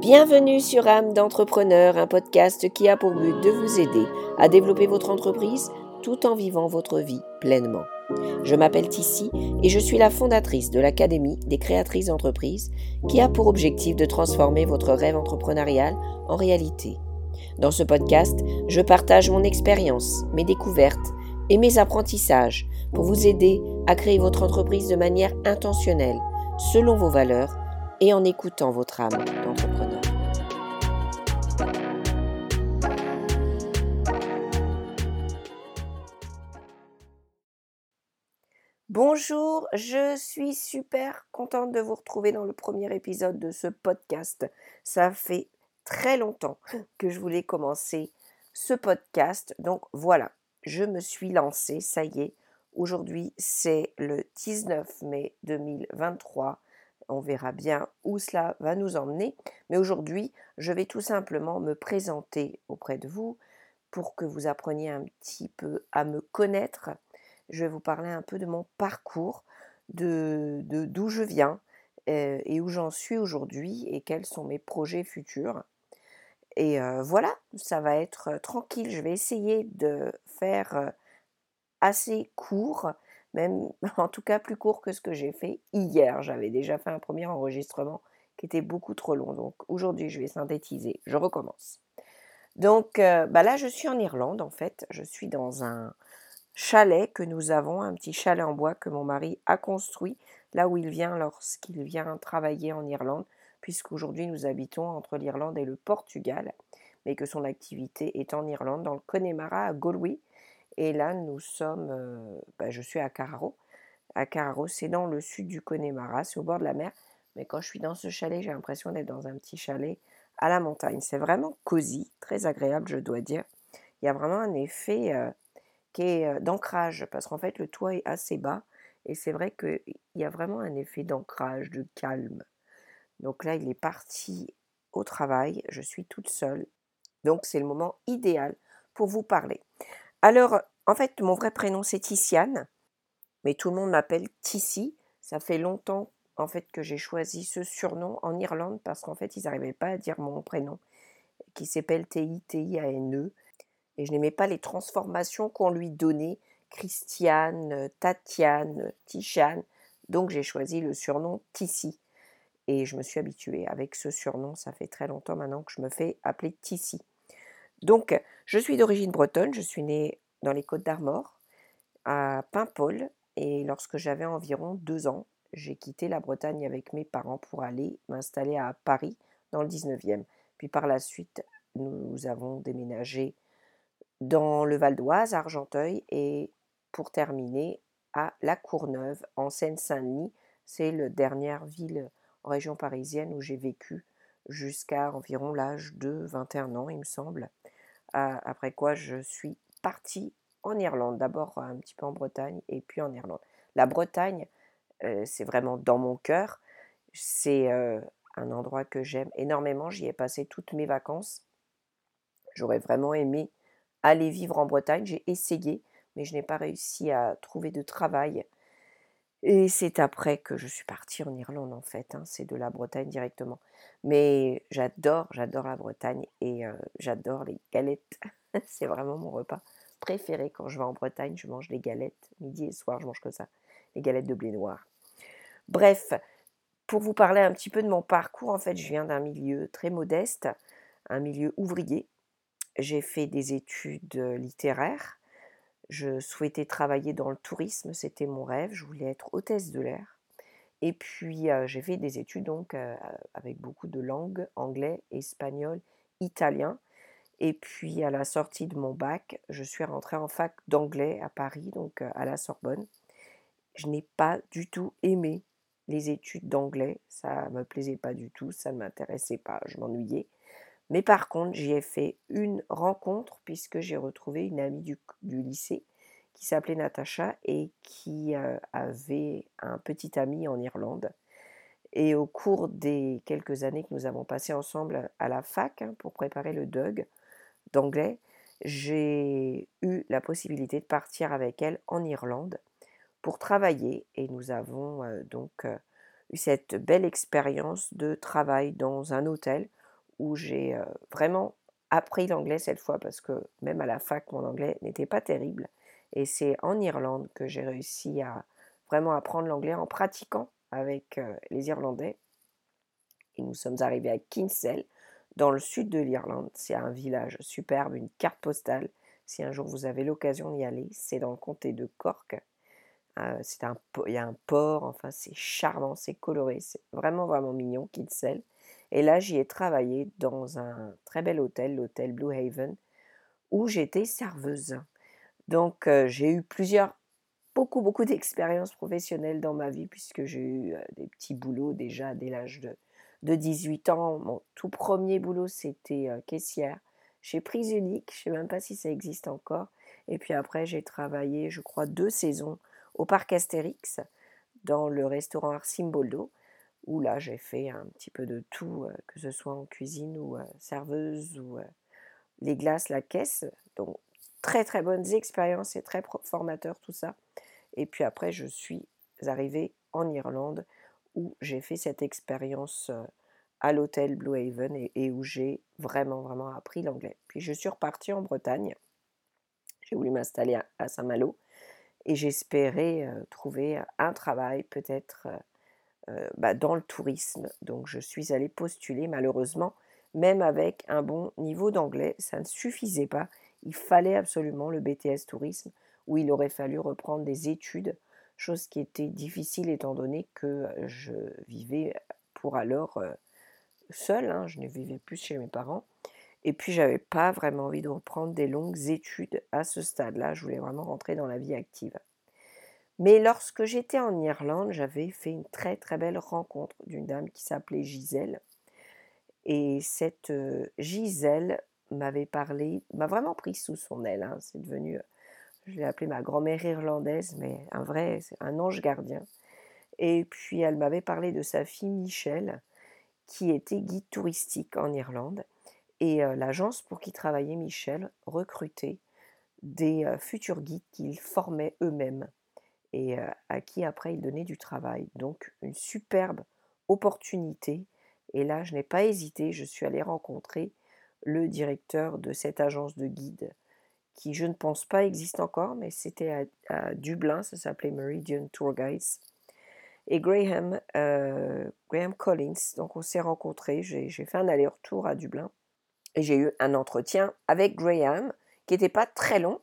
Bienvenue sur âme d'entrepreneur, un podcast qui a pour but de vous aider à développer votre entreprise tout en vivant votre vie pleinement. Je m'appelle Tissi et je suis la fondatrice de l'Académie des créatrices d'entreprise qui a pour objectif de transformer votre rêve entrepreneurial en réalité. Dans ce podcast, je partage mon expérience, mes découvertes et mes apprentissages pour vous aider à créer votre entreprise de manière intentionnelle, selon vos valeurs et en écoutant votre âme d'entrepreneur. Bonjour, je suis super contente de vous retrouver dans le premier épisode de ce podcast. Ça fait très longtemps que je voulais commencer ce podcast. Donc voilà, je me suis lancée, ça y est. Aujourd'hui, c'est le 19 mai 2023 on verra bien où cela va nous emmener. Mais aujourd'hui, je vais tout simplement me présenter auprès de vous pour que vous appreniez un petit peu à me connaître. Je vais vous parler un peu de mon parcours, de d'où je viens euh, et où j'en suis aujourd'hui et quels sont mes projets futurs. Et euh, voilà, ça va être tranquille. Je vais essayer de faire euh, assez court même en tout cas plus court que ce que j'ai fait hier. J'avais déjà fait un premier enregistrement qui était beaucoup trop long. Donc aujourd'hui, je vais synthétiser. Je recommence. Donc euh, bah là, je suis en Irlande en fait. Je suis dans un chalet que nous avons, un petit chalet en bois que mon mari a construit là où il vient lorsqu'il vient travailler en Irlande, puisqu'aujourd'hui nous habitons entre l'Irlande et le Portugal, mais que son activité est en Irlande, dans le Connemara à Galway, et là, nous sommes, euh, bah, je suis à Cararo. À Cararo, c'est dans le sud du Connemara, c'est au bord de la mer. Mais quand je suis dans ce chalet, j'ai l'impression d'être dans un petit chalet à la montagne. C'est vraiment cosy, très agréable, je dois dire. Il y a vraiment un effet euh, qui est d'ancrage, parce qu'en fait, le toit est assez bas. Et c'est vrai qu'il y a vraiment un effet d'ancrage, de calme. Donc là, il est parti au travail. Je suis toute seule. Donc c'est le moment idéal pour vous parler. Alors, en fait, mon vrai prénom, c'est Tiziane, mais tout le monde m'appelle Tissi. Ça fait longtemps, en fait, que j'ai choisi ce surnom en Irlande parce qu'en fait, ils n'arrivaient pas à dire mon prénom, qui s'appelle T-I-T-I-A-N-E. Et je n'aimais pas les transformations qu'on lui donnait, Christiane, Tatiane, Tichane. Donc, j'ai choisi le surnom Tissi. Et je me suis habituée avec ce surnom. Ça fait très longtemps maintenant que je me fais appeler Tissi. Donc, je suis d'origine bretonne, je suis née dans les Côtes d'Armor, à Paimpol, et lorsque j'avais environ deux ans, j'ai quitté la Bretagne avec mes parents pour aller m'installer à Paris, dans le 19e. Puis par la suite, nous avons déménagé dans le Val d'Oise, Argenteuil, et pour terminer, à La Courneuve, en Seine-Saint-Denis. C'est la dernière ville en région parisienne où j'ai vécu jusqu'à environ l'âge de 21 ans, il me semble. après quoi, je suis partie en Irlande, d'abord un petit peu en Bretagne et puis en Irlande. La Bretagne, euh, c'est vraiment dans mon cœur. C'est euh, un endroit que j'aime énormément. J'y ai passé toutes mes vacances. J'aurais vraiment aimé aller vivre en Bretagne. J'ai essayé, mais je n'ai pas réussi à trouver de travail et c'est après que je suis partie en Irlande en fait, hein, c'est de la Bretagne directement. Mais j'adore, j'adore la Bretagne et j'adore les galettes. c'est vraiment mon repas préféré quand je vais en Bretagne. Je mange les galettes, midi et soir, je mange que ça, les galettes de blé noir. Bref, pour vous parler un petit peu de mon parcours, en fait, je viens d'un milieu très modeste, un milieu ouvrier. J'ai fait des études littéraires je souhaitais travailler dans le tourisme, c'était mon rêve, je voulais être hôtesse de l'air. Et puis j'ai fait des études donc avec beaucoup de langues, anglais, espagnol, italien. Et puis à la sortie de mon bac, je suis rentrée en fac d'anglais à Paris, donc à la Sorbonne. Je n'ai pas du tout aimé les études d'anglais, ça me plaisait pas du tout, ça ne m'intéressait pas, je m'ennuyais. Mais par contre, j'y ai fait une rencontre puisque j'ai retrouvé une amie du, lycée qui s'appelait Natacha et qui euh, avait un petit ami en Irlande. Et au cours des quelques années que nous avons passées ensemble à la fac hein, pour préparer le DUG d'anglais, j'ai eu la possibilité de partir avec elle en Irlande pour travailler et nous avons euh, donc euh, eu cette belle expérience de travail dans un hôtel où j'ai vraiment appris l'anglais cette fois parce que même à la fac, mon anglais n'était pas terrible. Et c'est en Irlande que j'ai réussi à vraiment apprendre l'anglais en pratiquant avec les Irlandais. Et nous sommes arrivés à Kinsale, dans le sud de l'Irlande. C'est un village superbe, une carte postale. Si un jour vous avez l'occasion d'y aller, c'est dans le comté de Cork. c'est un, il y a un port, enfin c'est charmant, c'est coloré, c'est vraiment vraiment mignon, Kinsale. Et là, j'y ai travaillé dans un très bel hôtel, l'hôtel Blue Haven, où j'étais serveuse. Donc, j'ai eu plusieurs, beaucoup, beaucoup d'expériences professionnelles dans ma vie, puisque j'ai eu des petits boulots déjà dès l'âge de, de 18 ans. Mon tout premier boulot, c'était caissière chez Prise Unique. Je ne sais même pas si ça existe encore. Et puis après, j'ai travaillé, je crois, deux saisons au parc Astérix, dans le restaurant Arcimboldo où là j'ai fait un petit peu de tout, que ce soit en cuisine ou serveuse ou les glaces, la caisse. Donc très très bonnes expériences et très formateur tout ça. Et puis après je suis arrivée en Irlande où j'ai fait cette expérience à l'hôtel Blue Haven et, où j'ai vraiment vraiment appris l'anglais. Puis je suis repartie en Bretagne. J'ai voulu m'installer à, Saint-Malo et j'espérais trouver un travail peut-être euh, bah, dans le tourisme. Donc je suis allée postuler malheureusement, même avec un bon niveau d'anglais, ça ne suffisait pas. Il fallait absolument le BTS tourisme où il aurait fallu reprendre des études, chose qui était difficile étant donné que je vivais pour alors euh, seule, hein, je ne vivais plus chez mes parents. Et puis j'avais pas vraiment envie de reprendre des longues études à ce stade-là, je voulais vraiment rentrer dans la vie active. Mais lorsque j'étais en Irlande, j'avais fait une très très belle rencontre d'une dame qui s'appelait Gisèle. Et cette Gisèle m'avait parlé, m'a vraiment pris sous son aile. Hein. C'est devenu, je l'ai appelée ma grand-mère irlandaise, mais un vrai, un ange gardien. Et puis elle m'avait parlé de sa fille Michel, qui était guide touristique en Irlande. Et l'agence pour qui travaillait Michel recrutait des futurs guides qu'ils formaient eux-mêmes et à qui après il donnait du travail. Donc une superbe opportunité. Et là, je n'ai pas hésité, je suis allée rencontrer le directeur de cette agence de guide qui je ne pense pas existe encore, mais c'était à, Dublin, ça s'appelait Meridian Tour Guides. Et Graham, Graham Collins, donc on s'est rencontrés, j'ai fait un aller-retour à Dublin et j'ai eu un entretien avec Graham qui n'était pas très long,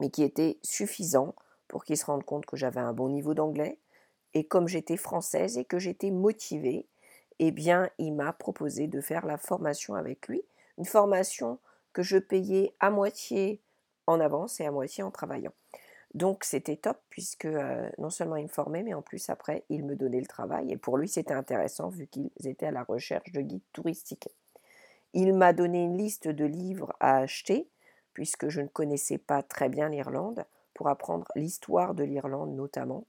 mais qui était suffisant pour qu'il se rende compte que j'avais un bon niveau d'anglais. Et comme j'étais française et que j'étais motivée, eh bien, il m'a proposé de faire la formation avec lui. Une formation que je payais à moitié en avance et à moitié en travaillant. Donc c'était top puisque euh, non seulement il me formait, mais en plus après il me donnait le travail. Et pour lui c'était intéressant vu qu'ils étaient à la recherche de guides touristiques. Il m'a donné une liste de livres à acheter puisque je ne connaissais pas très bien l'Irlande pour apprendre l'histoire de l'Irlande notamment.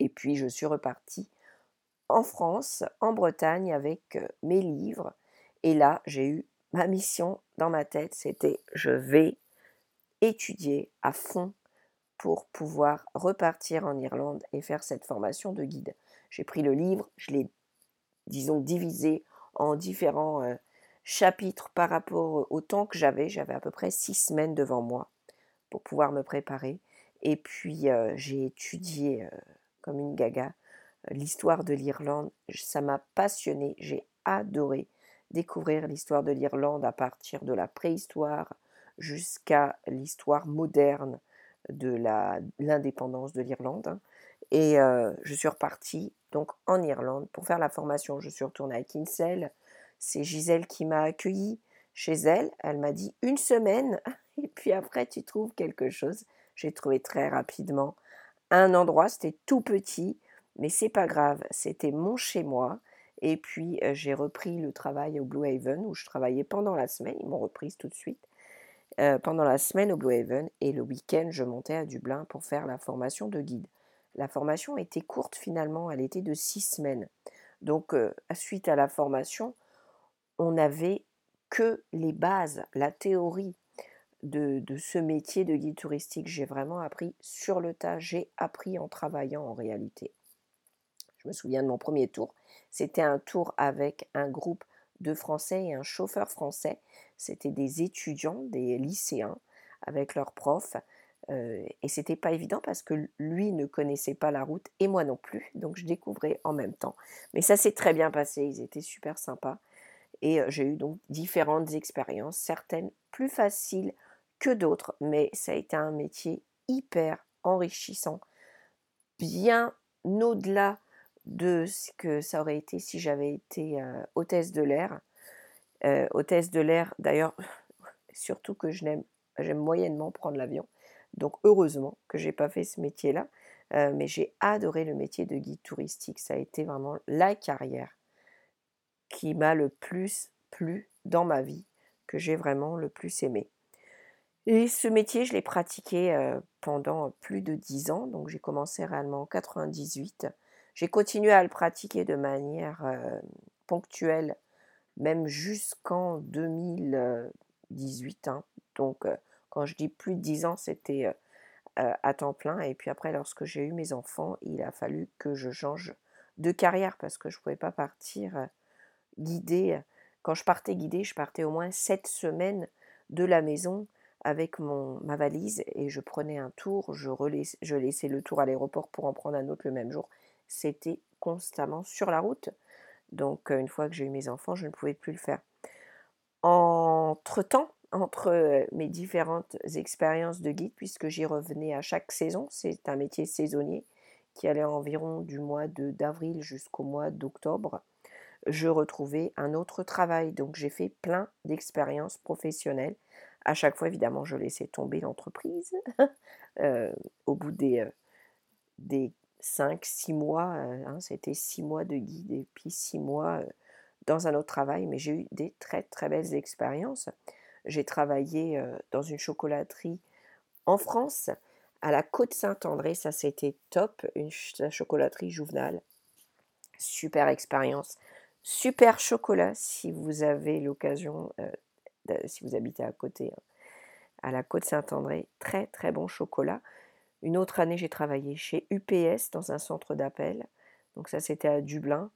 Et puis je suis repartie en France, en Bretagne avec mes livres. Et là, j'ai eu ma mission dans ma tête, c'était je vais étudier à fond pour pouvoir repartir en Irlande et faire cette formation de guide. J'ai pris le livre, je l'ai, disons, divisé en différents chapitres par rapport au temps que j'avais. J'avais à peu près six semaines devant moi pour pouvoir me préparer. Et puis j'ai étudié comme une gaga l'histoire de l'Irlande. Ça m'a passionné, j'ai adoré découvrir l'histoire de l'Irlande à partir de la préhistoire jusqu'à l'histoire moderne de l'indépendance de l'Irlande. Hein. Et je suis repartie donc en Irlande pour faire la formation. Je suis retournée à Kinsale. C'est Gisèle qui m'a accueillie chez elle. Elle m'a dit une semaine et puis après tu trouves quelque chose. J'ai trouvé très rapidement un endroit, c'était tout petit, mais c'est pas grave, c'était mon chez moi. Et puis euh, j'ai repris le travail au Blue Haven où je travaillais pendant la semaine, ils m'ont reprise tout de suite. Euh, pendant la semaine au Blue Haven et le week-end je montais à Dublin pour faire la formation de guide. La formation était courte finalement, elle était de six semaines. Donc euh, suite à la formation, on n'avait que les bases, la théorie de, ce métier de guide touristique. J'ai vraiment appris sur le tas, j'ai appris en travaillant en réalité. Je me souviens de mon premier tour. C'était un tour avec un groupe deux Français et un chauffeur français. C'était des étudiants, des lycéens, avec leurs profs. Euh, et c'était pas évident parce que lui ne connaissait pas la route et moi non plus. Donc je découvrais en même temps. Mais ça s'est très bien passé. Ils étaient super sympas. Et j'ai eu donc différentes expériences, certaines plus faciles que d'autres, mais ça a été un métier hyper enrichissant, bien au-delà de ce que ça aurait été si j'avais été hôtesse de l'air. hôtesse de l'air, d'ailleurs, surtout que j'aime moyennement prendre l'avion. Donc heureusement que j'ai pas fait ce métier-là, mais j'ai adoré le métier de guide touristique. Ça a été vraiment la carrière qui m'a le plus plu dans ma vie, que j'ai vraiment le plus aimé. Et ce métier, je l'ai pratiqué pendant plus de dix ans, donc j'ai commencé réellement en 98. J'ai continué à le pratiquer de manière ponctuelle, même jusqu'en 2018. Hein. Donc quand je dis plus de dix ans, c'était à temps plein. Et puis après, lorsque j'ai eu mes enfants, il a fallu que je change de carrière parce que je ne pouvais pas partir guider. Quand je partais guider, je partais au moins sept semaines de la maison avec mon, ma valise et je prenais un tour, je, je laissais le tour à l'aéroport pour en prendre un autre le même jour. C'était constamment sur la route. Donc une fois que j'ai eu mes enfants, je ne pouvais plus le faire. Entre-temps, entre mes différentes expériences de guide, puisque j'y revenais à chaque saison, c'est un métier saisonnier qui allait environ du mois d'avril jusqu'au mois d'octobre, je retrouvais un autre travail. Donc j'ai fait plein d'expériences professionnelles à chaque fois, évidemment, je laissais tomber l'entreprise. Euh, au bout des, euh, des 5-6 mois, euh, hein, c'était 6 mois de guide et puis 6 mois dans un autre travail, mais j'ai eu des très très belles expériences. J'ai travaillé dans une chocolaterie en France, à la Côte Saint-André, ça c'était top, une chocolaterie Jouvenal. Super expérience, super chocolat si vous avez l'occasion si vous habitez à côté, hein, à la côte Saint-André. Très très bon chocolat. Une autre année, j'ai travaillé chez UPS dans un centre d'appel. Donc ça, c'était à Dublin.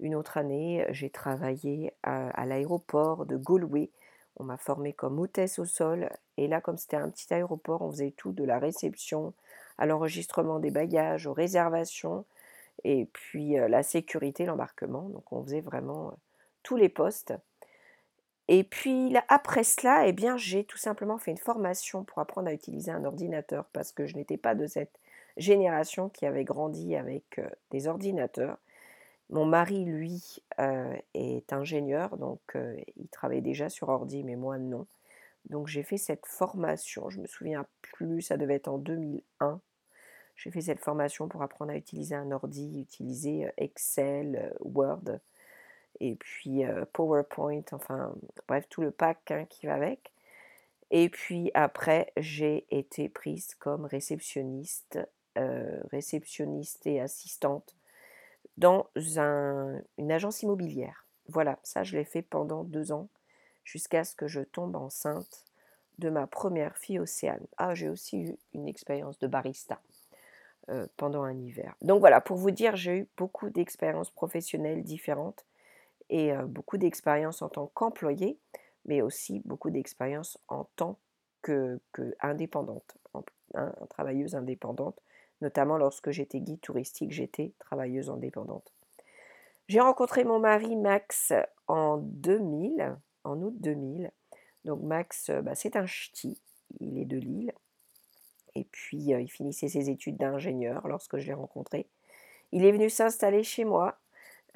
Une autre année, j'ai travaillé à, l'aéroport de Galway. On m'a formé comme hôtesse au sol. Et là, comme c'était un petit aéroport, on faisait tout de la réception à l'enregistrement des bagages, aux réservations, et puis euh, la sécurité, l'embarquement. Donc on faisait vraiment euh, tous les postes. Et puis après cela, eh bien, j'ai tout simplement fait une formation pour apprendre à utiliser un ordinateur parce que je n'étais pas de cette génération qui avait grandi avec des ordinateurs. Mon mari, lui, est ingénieur, donc il travaillait déjà sur ordi, mais moi non. Donc j'ai fait cette formation, je me souviens plus, ça devait être en 2001. J'ai fait cette formation pour apprendre à utiliser un ordi, utiliser Excel, Word, et puis PowerPoint, enfin bref, tout le pack hein, qui va avec. Et puis après, j'ai été prise comme réceptionniste, réceptionniste et assistante dans une agence immobilière. Voilà, ça je l'ai fait pendant deux ans, jusqu'à ce que je tombe enceinte de ma première fille Océane. Ah, j'ai aussi eu une expérience de barista pendant un hiver. Donc voilà, pour vous dire, j'ai eu beaucoup d'expériences professionnelles différentes et beaucoup d'expérience en tant qu'employée, mais aussi beaucoup d'expérience en tant qu'indépendante, hein, travailleuse indépendante, notamment lorsque j'étais guide touristique, j'étais travailleuse indépendante. J'ai rencontré mon mari Max en 2000, en août 2000. Donc Max, bah, c'est un ch'ti, il est de Lille. Et puis il finissait ses études d'ingénieur lorsque je l'ai rencontré. Il est venu s'installer chez moi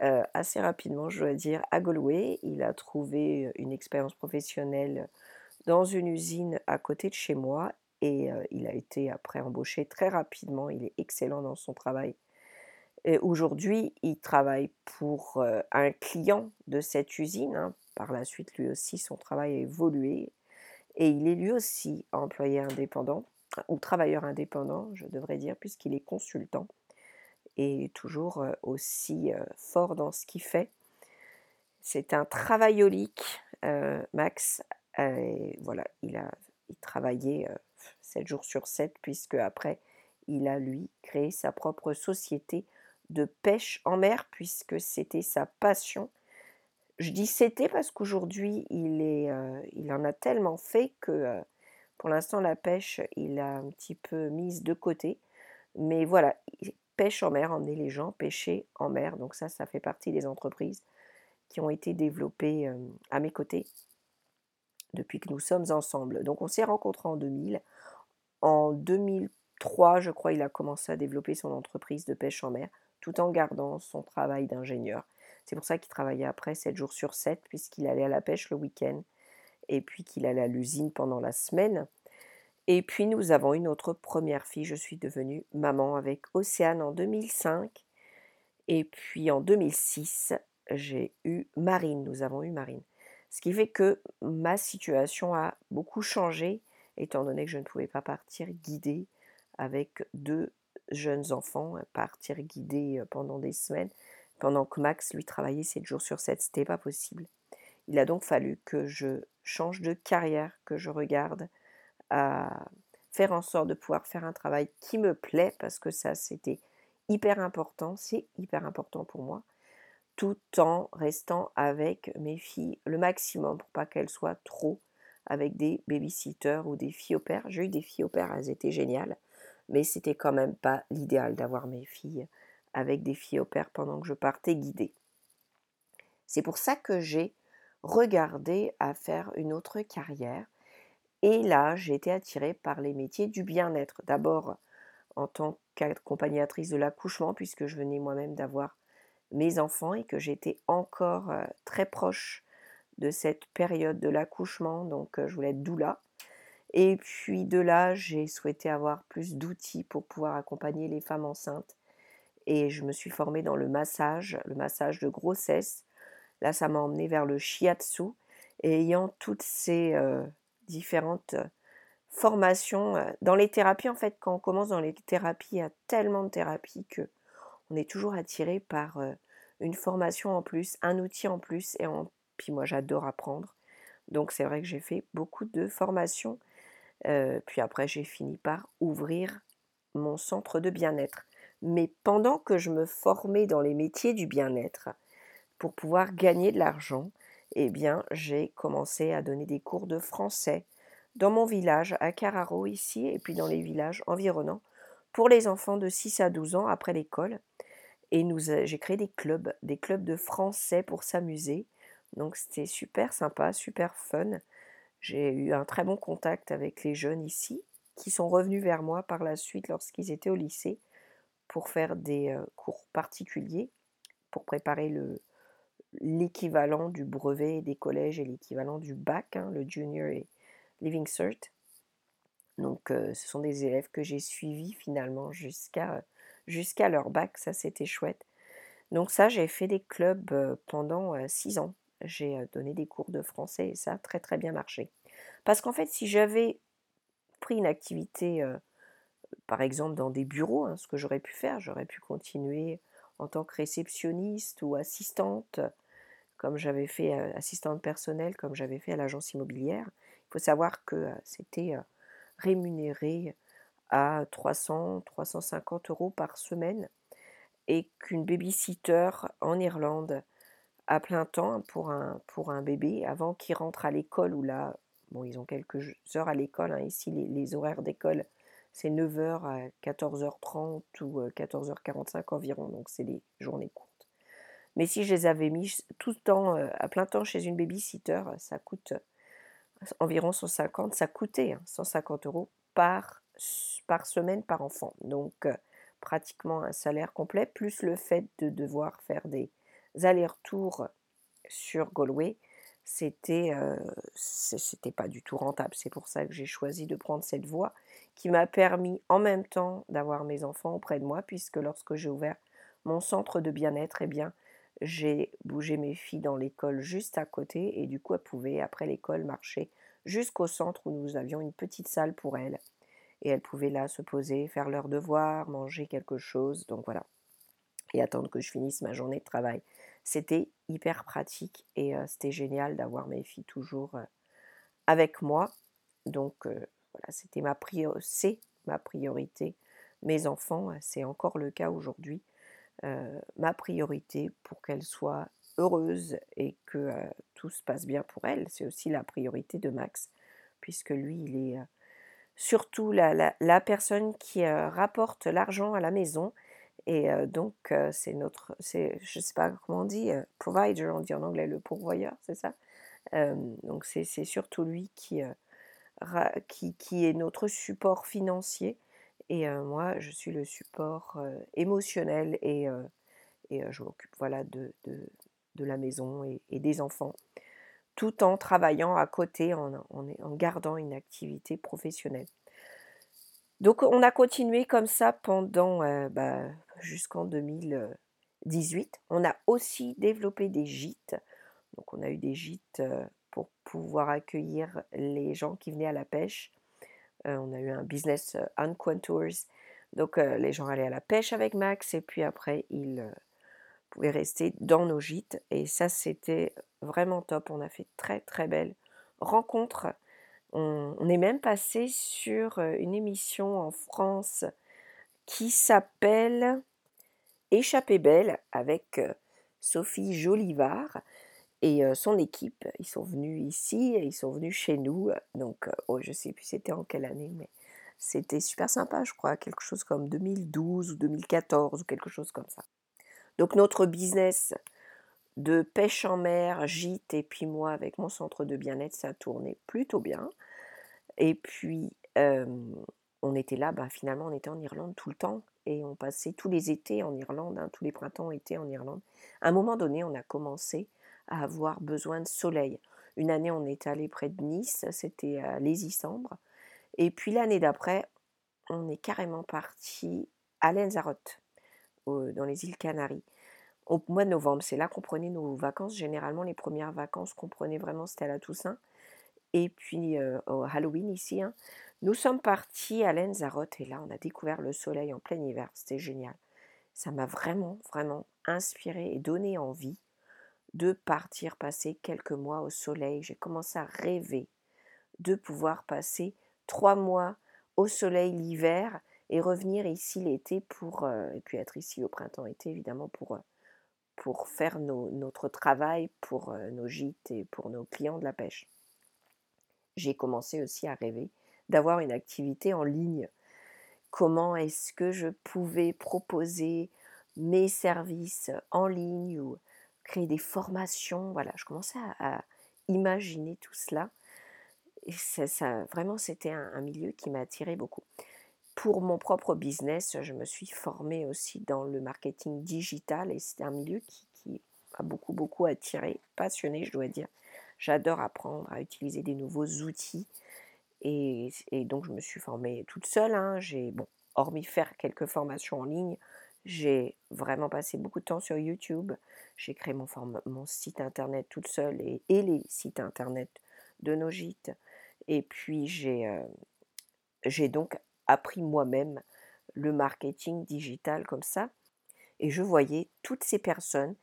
euh, assez rapidement, je dois dire, à Galway. Il a trouvé euh, une expérience professionnelle dans une usine à côté de chez moi et euh, il a été après embauché très rapidement. Il est excellent dans son travail. Aujourd'hui, il travaille pour un client de cette usine. Hein. Par la suite, lui aussi, son travail a évolué et il est lui aussi employé indépendant ou travailleur indépendant, je devrais dire, puisqu'il est consultant toujours aussi fort dans ce qu'il fait. C'est un travaillolique, Max. Et voilà, il a il travaillait 7 jours sur 7, puisque après, il a lui créé sa propre société de pêche en mer, puisque c'était sa passion. je dis c'était parce qu'aujourd'hui il est, il en a tellement fait que, pour l'instant la pêche, il a un petit peu mise de côté. Mais voilà, pêche en mer, emmener les gens pêcher en mer. Donc ça, ça fait partie des entreprises qui ont été développées à mes côtés depuis que nous sommes ensemble. Donc on s'est rencontrés en 2000. En 2003, je crois, il a commencé à développer son entreprise de pêche en mer, tout en gardant son travail d'ingénieur. C'est pour ça qu'il travaillait après 7 jours sur 7, puisqu'il allait à la pêche le week-end, et puis qu'il allait à l'usine pendant la semaine. Et puis nous avons une autre première fille. Je suis devenue maman avec Océane en 2005. Et puis en 2006, j'ai eu Marine. Nous avons eu Marine. Ce qui fait que ma situation a beaucoup changé, étant donné que je ne pouvais pas partir guider avec deux jeunes enfants, partir guider pendant des semaines, pendant que Max lui travaillait 7 jours sur 7, c'était pas possible. Il a donc fallu que je change de carrière, que je regarde à faire en sorte de pouvoir faire un travail qui me plaît, parce que ça c'était hyper important, c'est hyper important pour moi tout en restant avec mes filles le maximum pour pas qu'elles soient trop avec des babysitters ou des filles au père. J'ai eu des filles au père, elles étaient géniales, mais c'était quand même pas l'idéal d'avoir mes filles avec des filles au père pendant que je partais guider. C'est pour ça que j'ai regardé à faire une autre carrière. Et là, j'ai été attirée par les métiers du bien-être. D'abord en tant qu'accompagnatrice de l'accouchement, puisque je venais moi-même d'avoir mes enfants et que j'étais encore très proche de cette période de l'accouchement, donc je voulais être doula. Et puis de là, j'ai souhaité avoir plus d'outils pour pouvoir accompagner les femmes enceintes. Et je me suis formée dans le massage, le massage de grossesse. Là, ça m'a emmené vers le shiatsu. Ayant toutes ces différentes formations dans les thérapies, en fait, quand on commence dans les thérapies, il y a tellement de thérapies que on est toujours attiré par une formation en plus, un outil en plus. Et puis moi, j'adore apprendre. Donc c'est vrai que j'ai fait beaucoup de formations. puis après, j'ai fini par ouvrir mon centre de bien-être. Mais pendant que je me formais dans les métiers du bien-être, pour pouvoir gagner de l'argent, eh bien, j'ai commencé à donner des cours de français dans mon village, à Carraro ici, et puis dans les villages environnants, pour les enfants de 6 à 12 ans après l'école. Et nous, j'ai créé des clubs, des clubs de français pour s'amuser. Donc c'était super sympa, super fun. J'ai eu un très bon contact avec les jeunes ici, qui sont revenus vers moi par la suite lorsqu'ils étaient au lycée pour faire des cours particuliers, pour préparer le, l'équivalent du brevet des collèges et l'équivalent du bac, hein, le junior et living cert. Donc ce sont des élèves que j'ai suivis finalement jusqu'à leur bac, ça c'était chouette. Donc ça, j'ai fait des clubs pendant six ans. J'ai donné des cours de français et ça a très très bien marché. Parce qu'en fait, si j'avais pris une activité, par exemple dans des bureaux, hein, ce que j'aurais pu faire, j'aurais pu continuer en tant que réceptionniste ou assistante, comme j'avais fait assistante personnelle, comme j'avais fait à l'agence immobilière. Il faut savoir que c'était rémunéré à 300, 350 euros par semaine et qu'une babysitter en Irlande à plein temps pour un, bébé avant qu'il rentre à l'école ou là, bon, ils ont quelques heures à l'école, hein, ici les, les horaires d'école c'est 9h à 14h30 ou 14h45 environ, donc c'est des journées courtes. Mais si je les avais mis tout le temps à plein temps chez une babysitter, ça coûte environ 150, ça coûtait 150 hein, euros par par semaine par enfant. Donc pratiquement un salaire complet, plus le fait de devoir faire des allers-retours sur Galway, c'était c'était pas du tout rentable. C'est pour ça que j'ai choisi de prendre cette voie qui m'a permis en même temps d'avoir mes enfants auprès de moi, puisque lorsque j'ai ouvert mon centre de bien-être, eh bien, j'ai bougé mes filles dans l'école juste à côté et du coup, elles pouvaient, après l'école, marcher jusqu'au centre où nous avions une petite salle pour elles et elles pouvaient là se poser, faire leurs devoirs, manger quelque chose, donc voilà, et attendre que je finisse ma journée de travail. C'était hyper pratique et c'était génial d'avoir mes filles toujours avec moi. Donc voilà, c'était ma priorité, c'est ma priorité. Mes enfants, c'est encore le cas aujourd'hui. Ma priorité pour qu'elles soient heureuse et que tout se passe bien pour elle. C'est aussi la priorité de Max, puisque lui, il est surtout la, la, personne qui rapporte l'argent à la maison. Et donc, c'est notre, c'est, je ne sais pas comment on dit, provider, on dit en anglais le pourvoyeur, c'est ça? Donc, c'est, surtout lui qui, qui, qui, est notre support financier. Et moi, je suis le support émotionnel et, je m'occupe voilà, de, la maison et, des enfants, tout en travaillant à côté, en, gardant une activité professionnelle. Donc on a continué comme ça pendant bah, jusqu'en 2018. On a aussi développé des gîtes. Donc on a eu des gîtes pour pouvoir accueillir les gens qui venaient à la pêche. Euh, on a eu un business Unquentours. Donc les gens allaient à la pêche avec Max et puis après ils pouvait rester dans nos gîtes. Et ça, c'était vraiment top. On a fait très très belles rencontres. On, est même passé sur euh, une émission en France qui s'appelle Échappée belle avec euh, Sophie Jolivard et son équipe. Ils sont venus ici ils sont venus chez nous. Donc, oh, je sais plus c'était en quelle année, mais c'était super sympa, je crois, quelque chose comme 2012 ou 2014 ou quelque chose comme ça. Donc notre business de pêche en mer, gîte et puis moi avec mon centre de bien-être, ça a tourné plutôt bien. Et puis on était là, ben, finalement on était en Irlande tout le temps et on passait tous les étés en Irlande, hein, tous les printemps étaient en Irlande. À un moment donné, on a commencé avoir besoin de soleil. Une année, on est allé près de Nice, c'était à l'Ésissambre. Et puis l'année d'après, on est carrément parti à Lanzarote dans les îles Canaries. Au mois de novembre, c'est là qu'on prenait nos vacances. Généralement, les premières vacances qu'on prenait vraiment, c'était à la Toussaint. Et puis euh, au Halloween ici. Hein. Nous sommes partis à Lanzarote et là, on a découvert le soleil en plein hiver. C'était génial. Ça m'a vraiment, vraiment inspiré et donné envie de partir passer quelques mois au soleil. J'ai commencé à rêver de pouvoir passer trois mois au soleil l'hiver et revenir ici l'été pour, euh, et puis être ici au printemps-été évidemment pour, euh, pour faire notre travail pour euh, nos gîtes et pour nos clients de la pêche. J'ai commencé aussi à rêver d'avoir une activité en ligne. Comment est-ce que je pouvais proposer mes services en ligne ou créer des formations Voilà, je commençais à, imaginer tout cela. Et ça, vraiment, c'était un, milieu qui m'a attiré beaucoup pour mon propre business, je me suis formée aussi dans le marketing digital et c'est un milieu qui, qui, a beaucoup, beaucoup attiré, passionné, je dois dire. J'adore apprendre à utiliser des nouveaux outils et, et donc je me suis formée toute seule. Hein. J'ai, bon, hormis faire quelques formations en ligne, j'ai vraiment passé beaucoup de temps sur YouTube. J'ai créé mon, site internet toute seule et, les sites internet de nos gîtes. Et puis j'ai, euh, j'ai donc appris moi-même le marketing digital comme ça. Et je voyais toutes ces personnes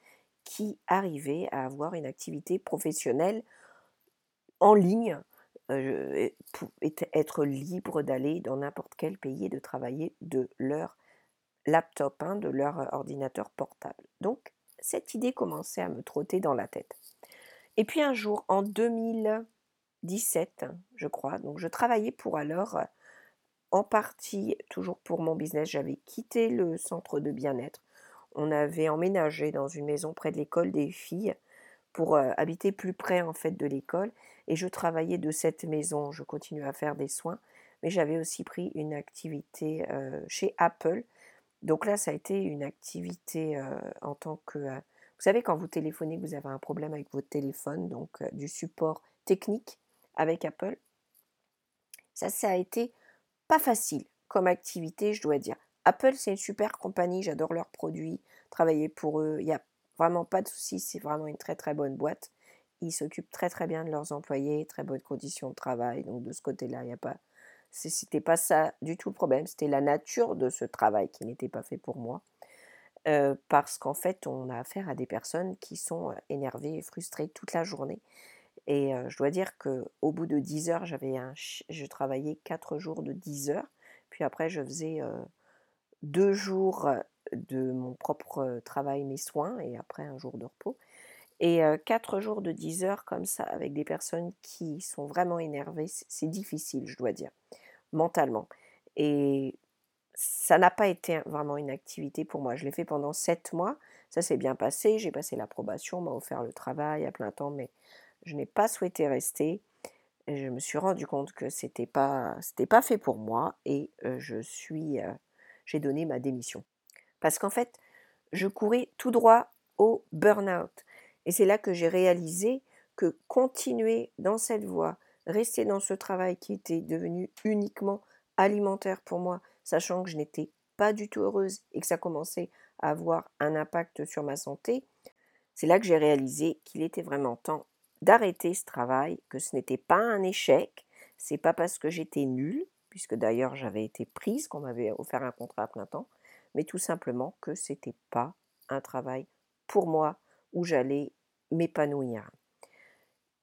qui arrivaient à avoir une activité professionnelle en ligne, euh, être libre d'aller dans n'importe quel pays et de travailler de leur laptop, hein, de leur ordinateur portable. Donc, cette idée commençait à me trotter dans la tête. Et puis un jour, en 2017, je crois, donc je travaillais pour alors en partie, toujours pour mon business, j'avais quitté le centre de bien-être. On avait emménagé dans une maison près de l'école des filles pour habiter plus près en fait de l'école et je travaillais de cette maison. Je continuais à faire des soins, mais j'avais aussi pris une activité chez Apple. Donc là, ça a été une activité en tant que vous savez quand vous téléphonez, vous avez un problème avec votre téléphone, donc du support technique avec Apple. Ça, ça a été pas facile comme activité, je dois dire. Apple, c'est une super compagnie, j'adore leurs produits, travailler pour eux, il n'y a vraiment pas de souci, c'est vraiment une très très bonne boîte. Ils s'occupent très très bien de leurs employés, très bonnes conditions de travail, donc de ce côté-là, il n'y a pas. C'était pas ça du tout le problème, c'était la nature de ce travail qui n'était pas fait pour moi. Euh, parce qu'en fait, on a affaire à des personnes qui sont euh, énervées et frustrées toute la journée et je dois dire qu'au bout de 10 heures, j'avais un, je travaillais 4 jours de 10 heures. Puis après, je faisais 2 jours de mon propre travail, mes soins, et après un jour de repos. Et quatre jours de 10 heures comme ça, avec des personnes qui sont vraiment énervées, c'est difficile, je dois dire, mentalement. Et ça n'a pas été vraiment une activité pour moi. Je l'ai fait pendant sept mois. Ça s'est bien passé. J'ai passé l'approbation, on m'a offert le travail à plein temps, mais je n'ai pas souhaité rester. Je me suis rendu compte que c'était pas, pas fait pour moi et je suis, j'ai donné ma démission. Parce qu'en fait, je courais tout droit au burn-out. Et c'est là que j'ai réalisé que continuer dans cette voie, rester dans ce travail qui était devenu uniquement alimentaire pour moi, sachant que je n'étais pas du tout heureuse et que ça commençait à avoir un impact sur ma santé, c'est là que j'ai réalisé qu'il était vraiment temps d'arrêter ce travail, que ce n'était pas un échec, c'est pas parce que j'étais nulle, puisque d'ailleurs j'avais été prise, qu'on m'avait offert un contrat à plein temps, mais tout simplement que c'était pas un travail pour moi où j'allais m'épanouir.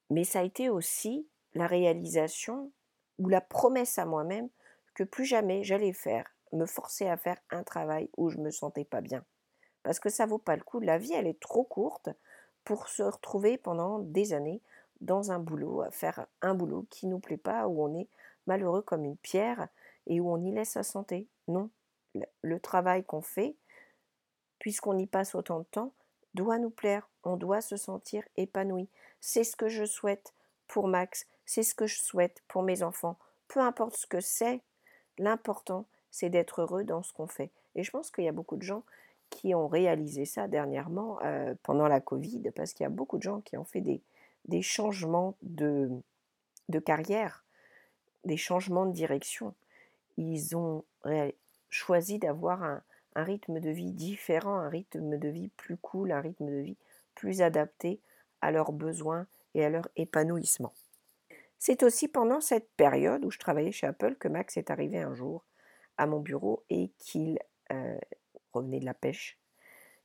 Mais ça a été aussi la réalisation ou la promesse à moi-même que plus jamais j'allais faire, me forcer à faire un travail où je me sentais pas bien. Parce que ça vaut pas le coup. La vie, elle est trop courte pour se retrouver pendant des années dans un boulot, à faire un boulot qui nous plaît pas, où on est malheureux comme une pierre et où on y laisse sa santé. Non, le- travail qu'on fait, puisqu'on y passe autant de temps, doit nous plaire, on doit se sentir épanoui. C'est ce que je souhaite pour Max, c'est ce que je souhaite pour mes enfants. Peu importe ce que c'est, l'important, c'est d'être heureux dans ce qu'on fait. Et je pense qu'il y a beaucoup de gens qui ont réalisé ça dernièrement euh, pendant la Covid, parce qu'il y a beaucoup de gens qui ont fait des, des changements de, de carrière, des changements de direction. Ils ont choisi d'avoir un, un rythme de vie différent, un rythme de vie plus cool, un rythme de vie plus adapté à leurs besoins et à leur épanouissement. C'est aussi pendant cette période où je travaillais chez Apple que Max est arrivé un jour à mon bureau et qu'il euh, revenait de la pêche.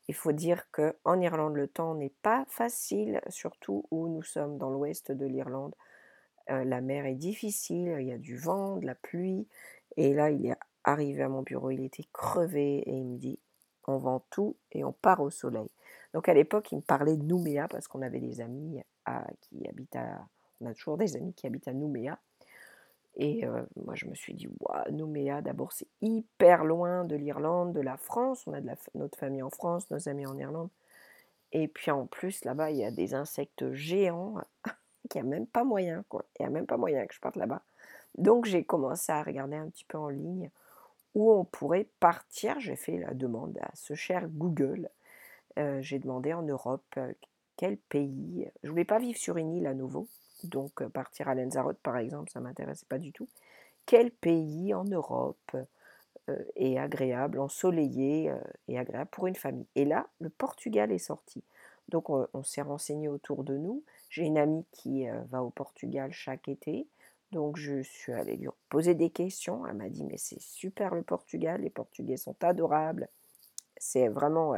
Il faut dire qu'en Irlande, le temps n'est pas facile, surtout où nous sommes dans l'ouest de l'Irlande. Euh, la mer est difficile, il y a du vent, de la pluie. Et là, il est arrivé à mon bureau, il était crevé et il me dit on vend tout et on part au soleil. Donc à l'époque, il me parlait de Nouméa parce qu'on avait des amis qui habitent à. On a toujours des amis qui habitent à Nouméa. Et euh, moi, je me suis dit, Nouméa, d'abord, c'est hyper loin de l'Irlande, de la France. On a de la, notre famille en France, nos amis en Irlande. Et puis en plus, là-bas, il y a des insectes géants qu'il n'y a même pas moyen, quoi. Il n'y a même pas moyen que je parte là-bas. Donc j'ai commencé à regarder un petit peu en ligne où on pourrait partir. J'ai fait la demande à ce cher Google. Euh, j'ai demandé en Europe euh, quel pays. Je voulais pas vivre sur une île à nouveau. Donc euh, partir à Lanzarote, par exemple, ça m'intéressait pas du tout. Quel pays en Europe est agréable, ensoleillé et agréable pour une famille? Et là, le Portugal est sorti. Donc on, s'est renseigné autour de nous. J'ai une amie qui va au Portugal chaque été. Donc je suis allée lui poser des questions. Elle m'a dit mais c'est super le Portugal, les Portugais sont adorables. C'est vraiment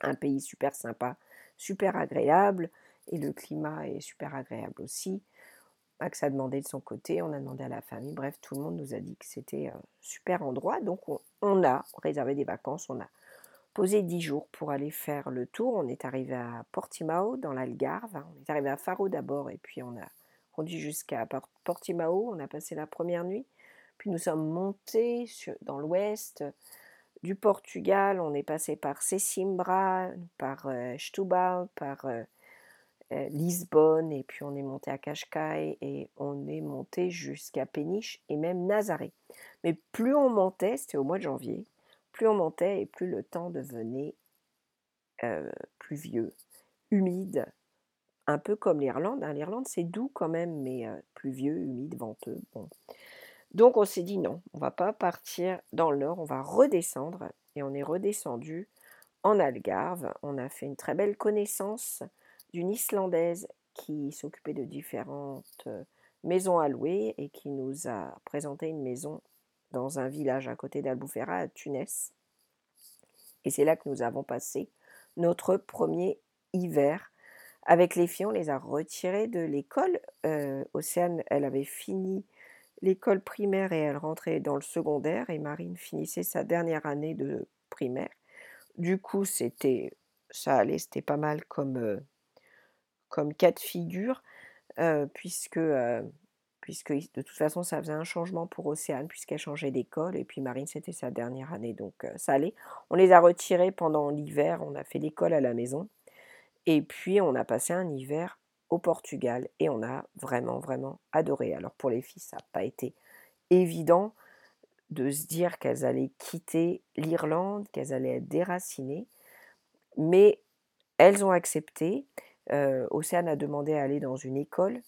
un pays super sympa, super agréable et le climat est super agréable aussi. Max a demandé de son côté, on a demandé à la famille, bref, tout le monde nous a dit que c'était un super endroit. Donc on, on a réservé des vacances, on a posé 10 jours pour aller faire le tour. On est arrivé à Portimao dans l'Algarve, on est arrivé à Faro d'abord et puis on a conduit jusqu'à Portimao, on a passé la première nuit. Puis nous sommes montés dans l'ouest du Portugal, on est passé par Sesimbra, par euh, par euh, euh, Lisbonne, et puis on est monté à Cascais, et on est monté jusqu'à Péniche, et même Nazaré. Mais plus on montait, c'était au mois de janvier, plus on montait, et plus le temps devenait euh, pluvieux, humide, un peu comme l'Irlande. Hein. L'Irlande, c'est doux quand même, mais pluvieux, humide, venteux. Bon. Donc on s'est dit non, on va pas partir dans le nord, on va redescendre. Et on est redescendu en Algarve. On a fait une très belle connaissance d'une Islandaise qui s'occupait de différentes maisons à louer et qui nous a présenté une maison dans un village à côté d'Albufera, à Tunis. Et c'est là que nous avons passé notre premier hiver. Avec les filles, on les a retirées de l'école. Euh, Océane, elle avait fini l'école primaire et elle rentrait dans le secondaire et Marine finissait sa dernière année de primaire. Du coup, c'était ça allait, c'était pas mal comme euh, comme cas de figure, puisque, puisque de toute façon ça faisait un changement pour Océane puisqu'elle changeait d'école et puis Marine c'était sa dernière année donc ça allait. On les a retirés pendant l'hiver, on a fait l'école à la maison et puis on a passé un hiver au Portugal et on a vraiment vraiment adoré. Alors pour les filles ça n'a pas été évident de se dire qu'elles allaient quitter l'Irlande, qu'elles allaient être déracinées, mais elles ont accepté. Océane a demandé à aller dans une école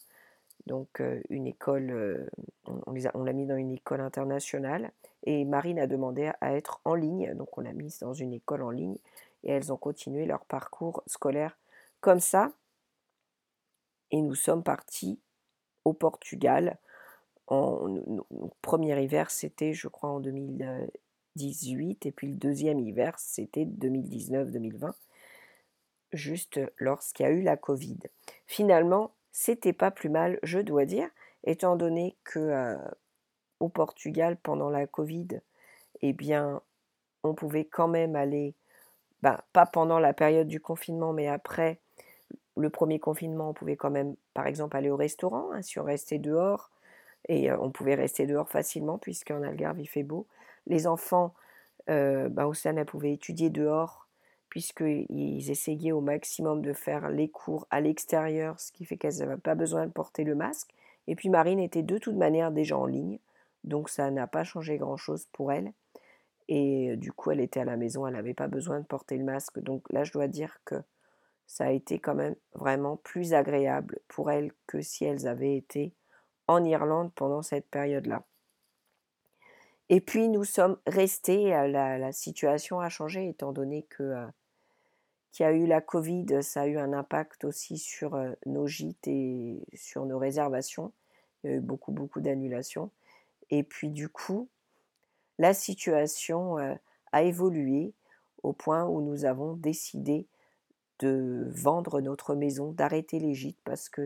donc une école, on, l'a mis dans une école internationale et Marine a demandé à être en ligne, donc on l'a mise dans une école en ligne et elles ont continué leur parcours scolaire comme ça. Et nous sommes partis au Portugal. En, premier hiver, c'était je crois en 2018 et puis le deuxième hiver, c'était 2019-2020, juste lorsqu'il y a eu la Covid. Finalement, c'était pas plus mal, je dois dire, étant donné que au Portugal, pendant la Covid, eh bien, on pouvait quand même aller, ben, pas pendant la période du confinement, mais après le premier confinement, on pouvait quand même, par exemple, aller au restaurant, hein, si on restait dehors, et on pouvait rester dehors facilement, puisqu'en Algarve, il fait beau. Les enfants, euh, ben, Océane, pouvaient étudier dehors puisqu'ils essayaient au maximum de faire les cours à l'extérieur, ce qui fait qu'elles n'avaient pas besoin de porter le masque. Et puis Marine était de toute manière déjà en ligne, donc ça n'a pas changé grand-chose pour elle. Et du coup, elle était à la maison, elle n'avait pas besoin de porter le masque. Donc là, je dois dire que ça a été quand même vraiment plus agréable pour elles que si elles avaient été en Irlande pendant cette période-là. Et puis nous sommes restés, la, situation a changé étant donné que qui a eu la Covid, ça a eu un impact aussi sur nos gîtes et sur nos réservations. Il y a eu beaucoup, beaucoup d'annulations. Et puis du coup, la situation a évolué au point où nous avons décidé de vendre notre maison, d'arrêter les gîtes parce que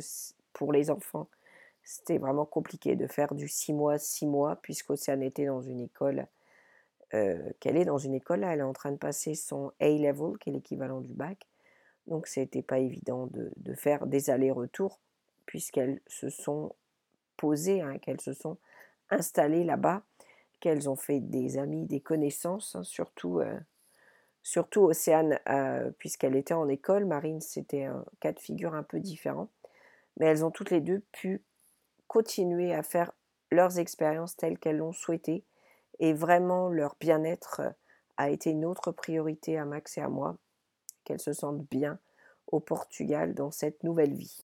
pour les enfants, c'était vraiment compliqué de faire du 6 mois, 6 mois, puisqu'Océane était dans une école euh, qu'elle est dans une école, là, elle est en train de passer son A-level, qui est l'équivalent du bac. Donc, c'était pas évident de, de faire des allers-retours, puisqu'elles se sont posées, hein, qu'elles se sont installées là-bas, qu'elles ont fait des amis, des connaissances, hein, surtout, euh, surtout Océane, euh, puisqu'elle était en école. Marine, c'était un cas de figure un peu différent. Mais elles ont toutes les deux pu continuer à faire leurs expériences telles qu'elles l'ont souhaité et vraiment, leur bien-être euh, a été une autre priorité à Max et à moi, qu'elles se sentent bien au Portugal dans cette nouvelle vie.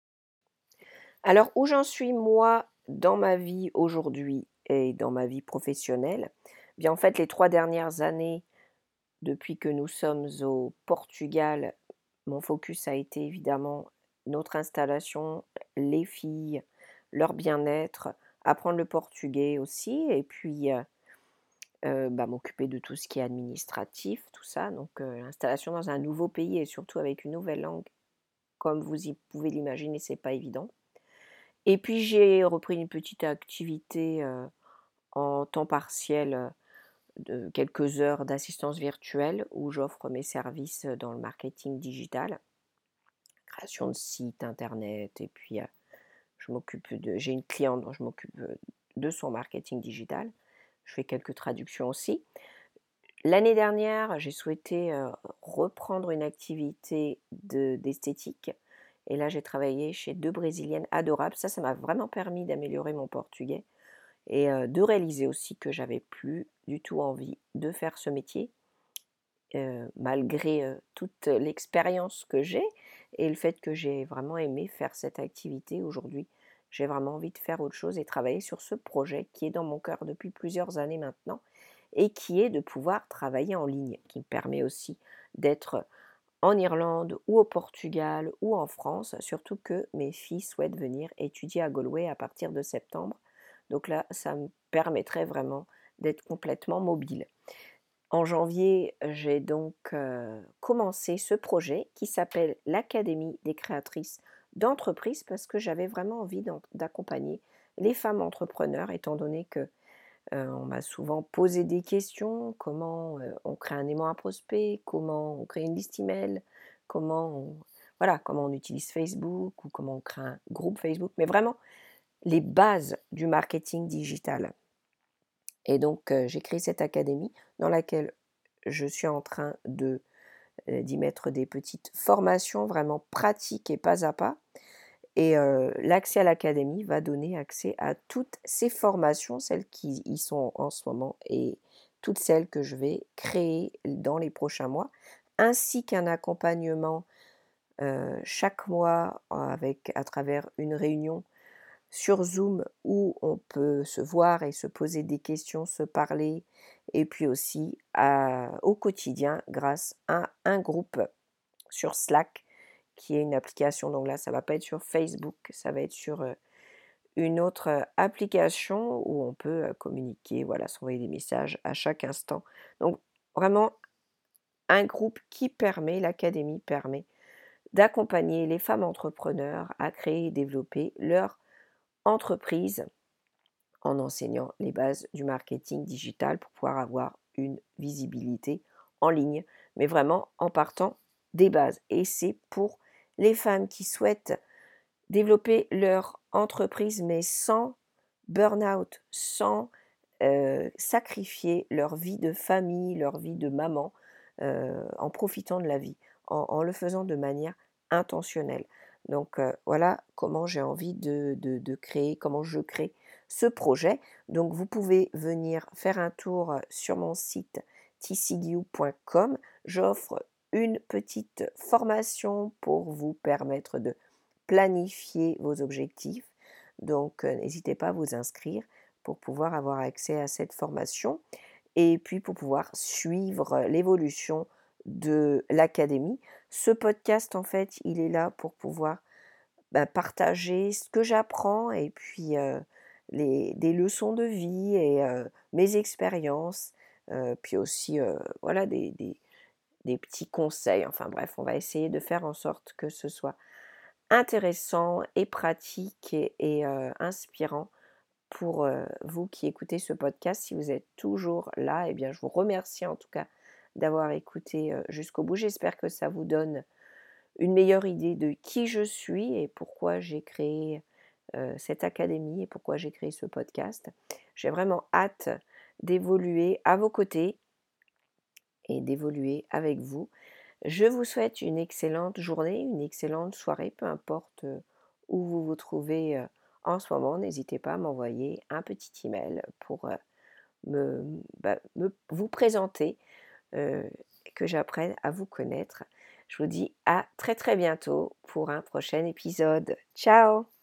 Alors, où j'en suis moi dans ma vie aujourd'hui et dans ma vie professionnelle? Bien, en fait, les trois dernières années, depuis que nous sommes au Portugal, mon focus a été évidemment notre installation, les filles, leur bien-être, apprendre le portugais aussi, et puis euh, bah, m'occuper de tout ce qui est administratif, tout ça. Donc l'installation dans un nouveau pays et surtout avec une nouvelle langue, comme vous y pouvez l'imaginer, c'est pas évident. Et puis j'ai repris une petite activité en temps partiel quelques heures d'assistance virtuelle où j'offre mes services dans le marketing digital, création de sites internet et puis je m'occupe de j'ai une cliente dont je m'occupe de son marketing digital je fais quelques traductions aussi. L'année dernière, j'ai souhaité reprendre une activité d'esthétique. et là, j'ai travaillé chez deux Brésiliennes adorables. Ça, ça m'a vraiment permis d'améliorer mon portugais et de réaliser aussi que j'avais plus du tout envie de faire ce métier, malgré toute l'expérience que j'ai et le fait que j'ai vraiment aimé faire cette activité aujourd'hui. J'ai vraiment envie de faire autre chose et travailler sur ce projet qui est dans mon cœur depuis plusieurs années maintenant et qui est de pouvoir travailler en ligne, qui me permet aussi d'être en Irlande ou au Portugal ou en France, surtout que mes filles souhaitent venir étudier à Galway à partir de septembre. Donc là, ça me permettrait vraiment d'être complètement mobile. En janvier, j'ai donc euh, commencé ce projet qui s'appelle l'Académie des créatrices d'entreprise parce que j'avais vraiment envie d'accompagner les femmes entrepreneurs, étant donné que euh, on m'a souvent posé des questions, comment euh, on crée un aimant à prospect, comment on crée une liste email, comment voilà, comment on utilise Facebook ou comment on crée un groupe Facebook, mais vraiment les bases du marketing digital. Et donc, j'ai créé cette académie dans laquelle je suis en train de d'y mettre des petites formations vraiment pratiques et pas à pas. Et l'accès à l'académie va donner accès à toutes ces formations, celles qui y sont en ce moment et toutes celles que je vais créer dans les prochains mois, ainsi qu'un accompagnement chaque mois avec, à travers une réunion sur Zoom où on peut se voir et se poser des questions, se parler, et puis aussi au quotidien grâce à un groupe sur Slack qui est une application. Donc là, ça va pas être sur Facebook, ça va être sur une autre application où on peut communiquer, voilà, s'envoyer des messages à chaque instant. Donc vraiment un groupe qui permet, l'académie permet d'accompagner les femmes entrepreneurs à créer et développer leur entreprise en enseignant les bases du marketing digital pour pouvoir avoir une visibilité en ligne, mais vraiment en partant des bases. Et c'est pour les femmes qui souhaitent développer leur entreprise, mais sans burn-out, sans euh, sacrifier leur vie de famille, leur vie de maman, euh, en profitant de la vie, en, le faisant de manière intentionnelle. Donc voilà comment j'ai envie de, créer, comment je crée ce projet. Donc vous pouvez venir faire un tour sur mon site tcgu.com. J'offre une petite formation pour vous permettre de planifier vos objectifs. Donc n'hésitez pas à vous inscrire pour pouvoir avoir accès à cette formation et puis pour pouvoir suivre l'évolution de l'académie. Ce podcast, en fait, il est là pour pouvoir bah, partager ce que j'apprends et puis les, des leçons de vie et mes expériences, puis aussi voilà des, des, petits conseils. Enfin bref, on va essayer de faire en sorte que ce soit intéressant et pratique et, inspirant pour vous qui écoutez ce podcast. Si vous êtes toujours là, eh bien je vous remercie en tout cas d'avoir écouté jusqu'au bout. J'espère que ça vous donne une meilleure idée de qui je suis et pourquoi j'ai créé cette académie et pourquoi j'ai créé ce podcast. J'ai vraiment hâte d'évoluer à vos côtés et d'évoluer avec vous. Je vous souhaite une excellente journée, une excellente soirée, peu importe où vous vous trouvez en ce moment. N'hésitez pas à m'envoyer un petit email pour me, bah, me, vous présenter que j'apprenne à vous connaître. Je vous dis à très très bientôt pour un prochain épisode. Ciao